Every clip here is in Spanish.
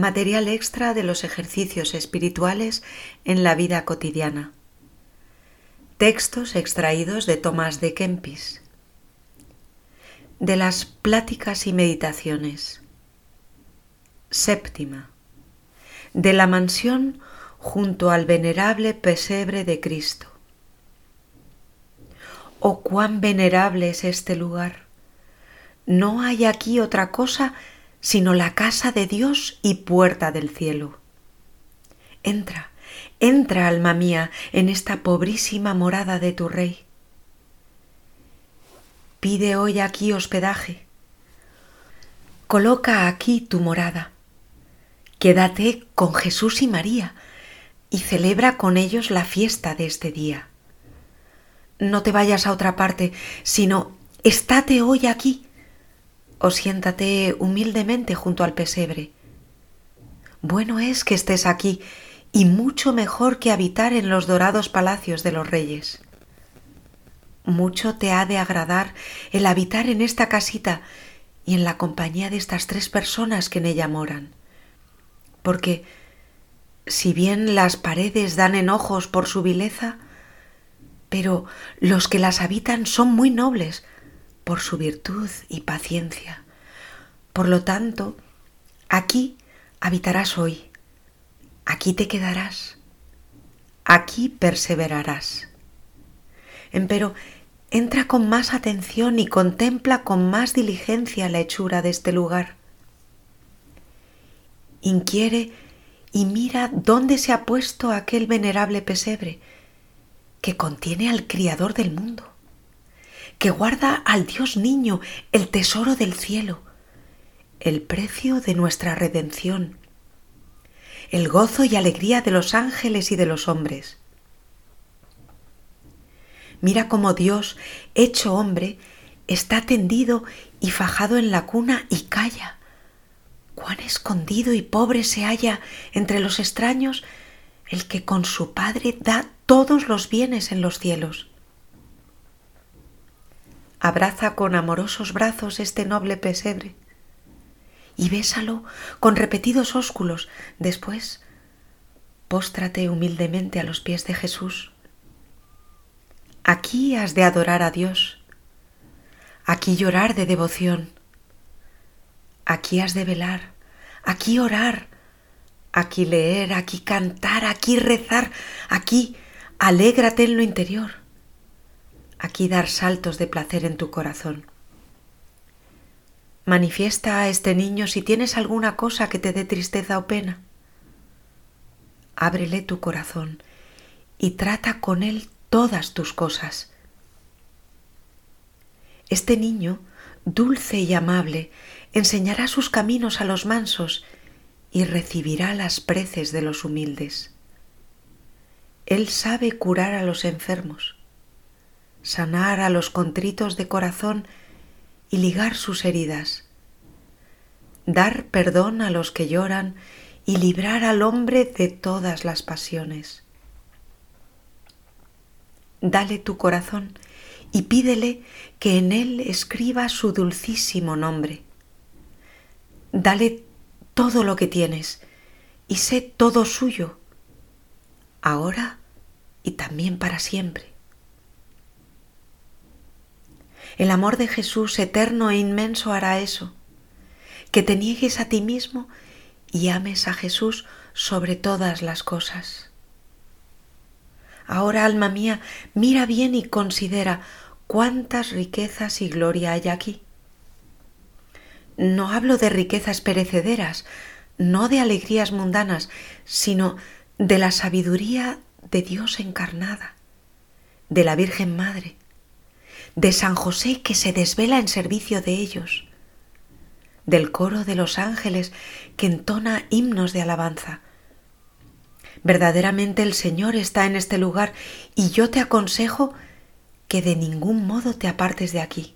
material extra de los ejercicios espirituales en la vida cotidiana. Textos extraídos de Tomás de Kempis. De las pláticas y meditaciones. Séptima. De la mansión junto al venerable pesebre de Cristo. Oh, cuán venerable es este lugar. No hay aquí otra cosa sino la casa de Dios y puerta del cielo. Entra, entra, alma mía, en esta pobrísima morada de tu Rey. Pide hoy aquí hospedaje. Coloca aquí tu morada. Quédate con Jesús y María y celebra con ellos la fiesta de este día. No te vayas a otra parte, sino estate hoy aquí o siéntate humildemente junto al pesebre. Bueno es que estés aquí y mucho mejor que habitar en los dorados palacios de los reyes. Mucho te ha de agradar el habitar en esta casita y en la compañía de estas tres personas que en ella moran, porque si bien las paredes dan enojos por su vileza, pero los que las habitan son muy nobles, por su virtud y paciencia. Por lo tanto, aquí habitarás hoy, aquí te quedarás, aquí perseverarás. Empero, entra con más atención y contempla con más diligencia la hechura de este lugar. Inquiere y mira dónde se ha puesto aquel venerable pesebre que contiene al Criador del mundo que guarda al Dios niño, el tesoro del cielo, el precio de nuestra redención, el gozo y alegría de los ángeles y de los hombres. Mira cómo Dios, hecho hombre, está tendido y fajado en la cuna y calla. Cuán escondido y pobre se halla entre los extraños el que con su Padre da todos los bienes en los cielos abraza con amorosos brazos este noble pesebre y bésalo con repetidos ósculos. Después, póstrate humildemente a los pies de Jesús. Aquí has de adorar a Dios, aquí llorar de devoción, aquí has de velar, aquí orar, aquí leer, aquí cantar, aquí rezar, aquí alégrate en lo interior aquí dar saltos de placer en tu corazón. Manifiesta a este niño si tienes alguna cosa que te dé tristeza o pena. Ábrele tu corazón y trata con él todas tus cosas. Este niño, dulce y amable, enseñará sus caminos a los mansos y recibirá las preces de los humildes. Él sabe curar a los enfermos sanar a los contritos de corazón y ligar sus heridas, dar perdón a los que lloran y librar al hombre de todas las pasiones. Dale tu corazón y pídele que en él escriba su dulcísimo nombre. Dale todo lo que tienes y sé todo suyo, ahora y también para siempre. El amor de Jesús eterno e inmenso hará eso, que te niegues a ti mismo y ames a Jesús sobre todas las cosas. Ahora, alma mía, mira bien y considera cuántas riquezas y gloria hay aquí. No hablo de riquezas perecederas, no de alegrías mundanas, sino de la sabiduría de Dios encarnada, de la Virgen Madre, de San José que se desvela en servicio de ellos, del coro de los ángeles que entona himnos de alabanza. Verdaderamente el Señor está en este lugar y yo te aconsejo que de ningún modo te apartes de aquí.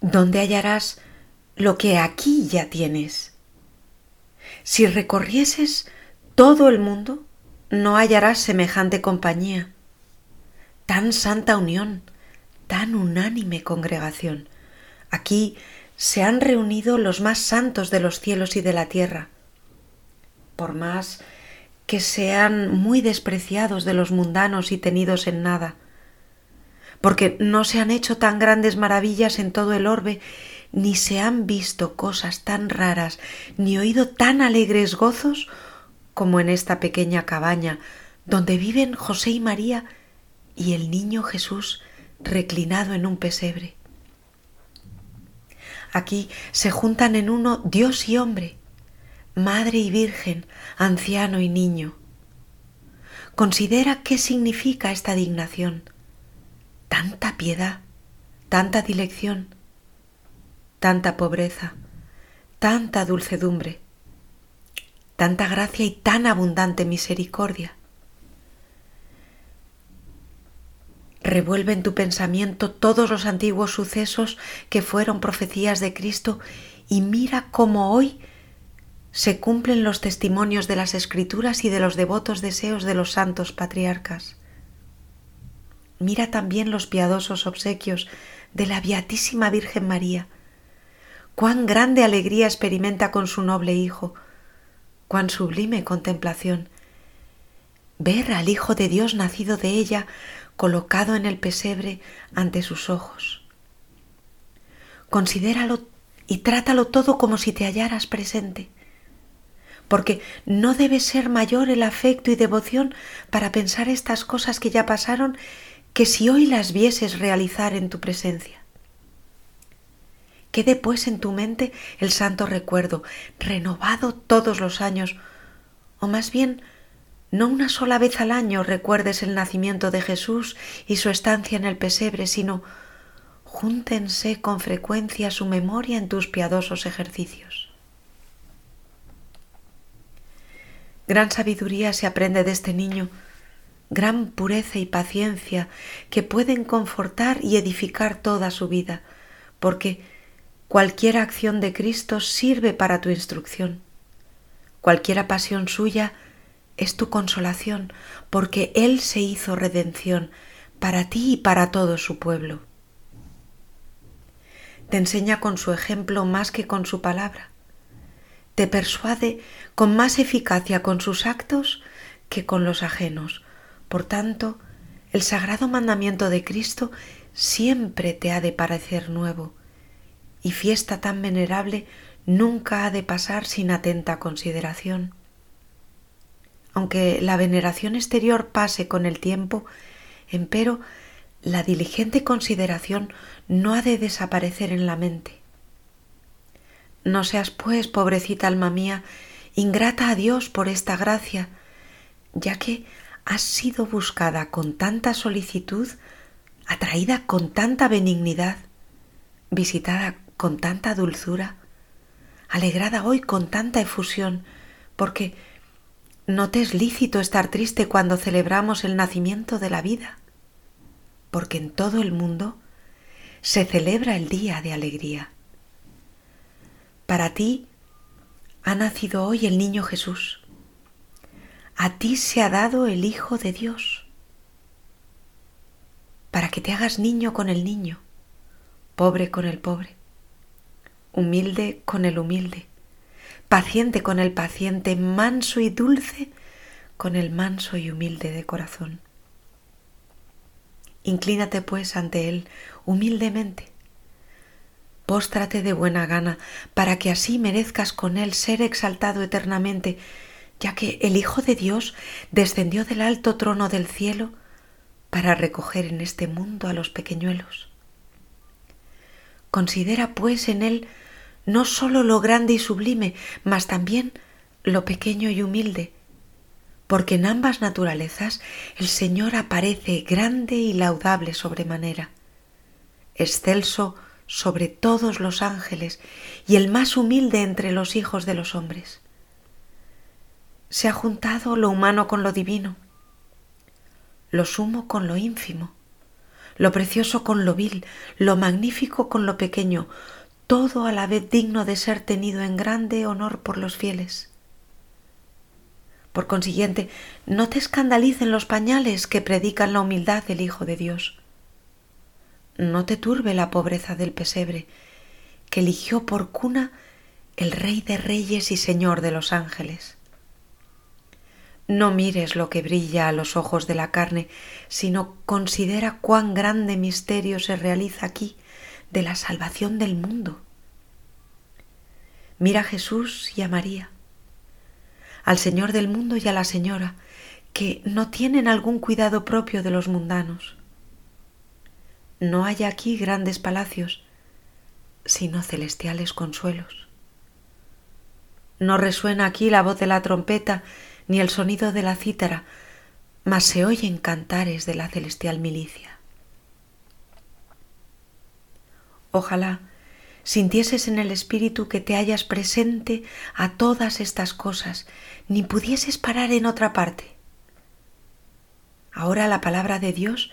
¿Dónde hallarás lo que aquí ya tienes? Si recorrieses todo el mundo, no hallarás semejante compañía, tan santa unión, tan unánime congregación. Aquí se han reunido los más santos de los cielos y de la tierra, por más que sean muy despreciados de los mundanos y tenidos en nada, porque no se han hecho tan grandes maravillas en todo el orbe, ni se han visto cosas tan raras, ni oído tan alegres gozos como en esta pequeña cabaña donde viven José y María y el niño Jesús reclinado en un pesebre. Aquí se juntan en uno Dios y hombre, madre y virgen, anciano y niño. Considera qué significa esta dignación. Tanta piedad, tanta dilección, tanta pobreza, tanta dulcedumbre, tanta gracia y tan abundante misericordia. Revuelve en tu pensamiento todos los antiguos sucesos que fueron profecías de Cristo y mira cómo hoy se cumplen los testimonios de las escrituras y de los devotos deseos de los santos patriarcas. Mira también los piadosos obsequios de la Beatísima Virgen María. Cuán grande alegría experimenta con su noble Hijo, cuán sublime contemplación. Ver al Hijo de Dios nacido de ella colocado en el pesebre ante sus ojos. Considéralo y trátalo todo como si te hallaras presente porque no debe ser mayor el afecto y devoción para pensar estas cosas que ya pasaron que si hoy las vieses realizar en tu presencia. Quede pues en tu mente el santo recuerdo, renovado todos los años, o más bien no una sola vez al año recuerdes el nacimiento de Jesús y su estancia en el pesebre, sino júntense con frecuencia su memoria en tus piadosos ejercicios. Gran sabiduría se aprende de este niño, gran pureza y paciencia que pueden confortar y edificar toda su vida, porque cualquier acción de Cristo sirve para tu instrucción. Cualquiera pasión suya es tu consolación, porque Él se hizo redención para ti y para todo su pueblo. Te enseña con su ejemplo más que con su palabra te persuade con más eficacia con sus actos que con los ajenos. Por tanto, el sagrado mandamiento de Cristo siempre te ha de parecer nuevo, y fiesta tan venerable nunca ha de pasar sin atenta consideración. Aunque la veneración exterior pase con el tiempo, empero la diligente consideración no ha de desaparecer en la mente. No seas, pues, pobrecita alma mía, ingrata a Dios por esta gracia, ya que has sido buscada con tanta solicitud, atraída con tanta benignidad, visitada con tanta dulzura, alegrada hoy con tanta efusión, porque no te es lícito estar triste cuando celebramos el nacimiento de la vida, porque en todo el mundo se celebra el día de alegría. Para ti ha nacido hoy el niño Jesús. A ti se ha dado el Hijo de Dios. Para que te hagas niño con el niño, pobre con el pobre, humilde con el humilde, paciente con el paciente, manso y dulce con el manso y humilde de corazón. Inclínate pues ante Él humildemente Póstrate de buena gana, para que así merezcas con él ser exaltado eternamente, ya que el Hijo de Dios descendió del alto trono del cielo para recoger en este mundo a los pequeñuelos. Considera pues en él no sólo lo grande y sublime, mas también lo pequeño y humilde, porque en ambas naturalezas el Señor aparece grande y laudable sobremanera, excelso sobre todos los ángeles y el más humilde entre los hijos de los hombres. Se ha juntado lo humano con lo divino, lo sumo con lo ínfimo, lo precioso con lo vil, lo magnífico con lo pequeño, todo a la vez digno de ser tenido en grande honor por los fieles. Por consiguiente, no te escandalicen los pañales que predican la humildad del Hijo de Dios no te turbe la pobreza del pesebre, que eligió por cuna el Rey de Reyes y Señor de los ángeles. No mires lo que brilla a los ojos de la carne, sino considera cuán grande misterio se realiza aquí de la salvación del mundo. Mira a Jesús y a María, al Señor del mundo y a la Señora, que no tienen algún cuidado propio de los mundanos. No hay aquí grandes palacios, sino celestiales consuelos. No resuena aquí la voz de la trompeta ni el sonido de la cítara, mas se oyen cantares de la celestial milicia. Ojalá sintieses en el espíritu que te hallas presente a todas estas cosas, ni pudieses parar en otra parte. Ahora la palabra de Dios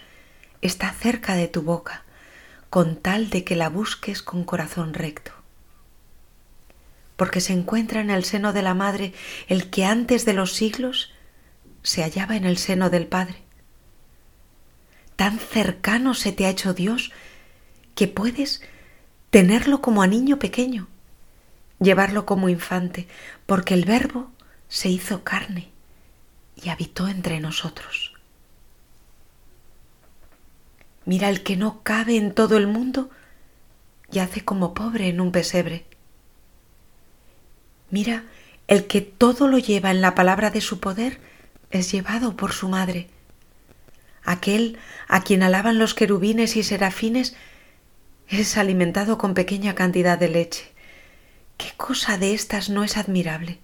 está cerca de tu boca, con tal de que la busques con corazón recto. Porque se encuentra en el seno de la madre el que antes de los siglos se hallaba en el seno del Padre. Tan cercano se te ha hecho Dios que puedes tenerlo como a niño pequeño, llevarlo como infante, porque el Verbo se hizo carne y habitó entre nosotros. Mira el que no cabe en todo el mundo y hace como pobre en un pesebre. Mira el que todo lo lleva en la palabra de su poder es llevado por su madre. Aquel a quien alaban los querubines y serafines es alimentado con pequeña cantidad de leche. ¿Qué cosa de estas no es admirable?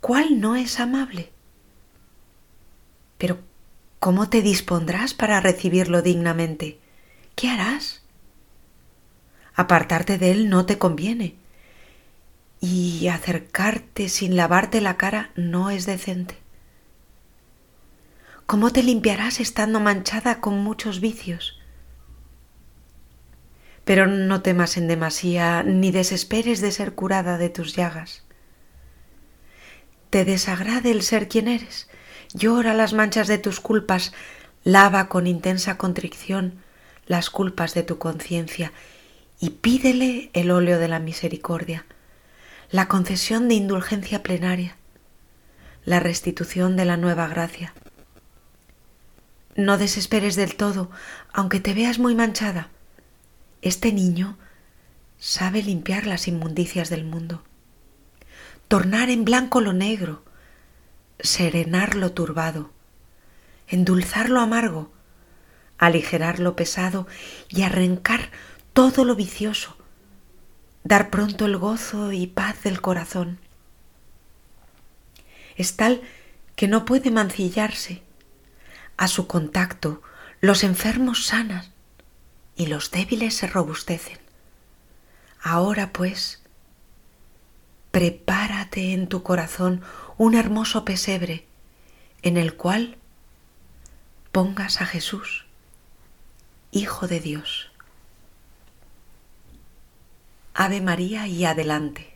¿Cuál no es amable? Pero ¿Cómo te dispondrás para recibirlo dignamente? ¿Qué harás? Apartarte de él no te conviene y acercarte sin lavarte la cara no es decente. ¿Cómo te limpiarás estando manchada con muchos vicios? Pero no temas en demasía ni desesperes de ser curada de tus llagas. Te desagrade el ser quien eres, Llora las manchas de tus culpas, lava con intensa contrición las culpas de tu conciencia y pídele el óleo de la misericordia, la concesión de indulgencia plenaria, la restitución de la nueva gracia. No desesperes del todo, aunque te veas muy manchada. Este niño sabe limpiar las inmundicias del mundo, tornar en blanco lo negro, serenar lo turbado, endulzar lo amargo, aligerar lo pesado y arrancar todo lo vicioso, dar pronto el gozo y paz del corazón. Es tal que no puede mancillarse. A su contacto los enfermos sanan y los débiles se robustecen. Ahora pues, prepárate en tu corazón un hermoso pesebre en el cual pongas a Jesús, Hijo de Dios. Ave María y adelante.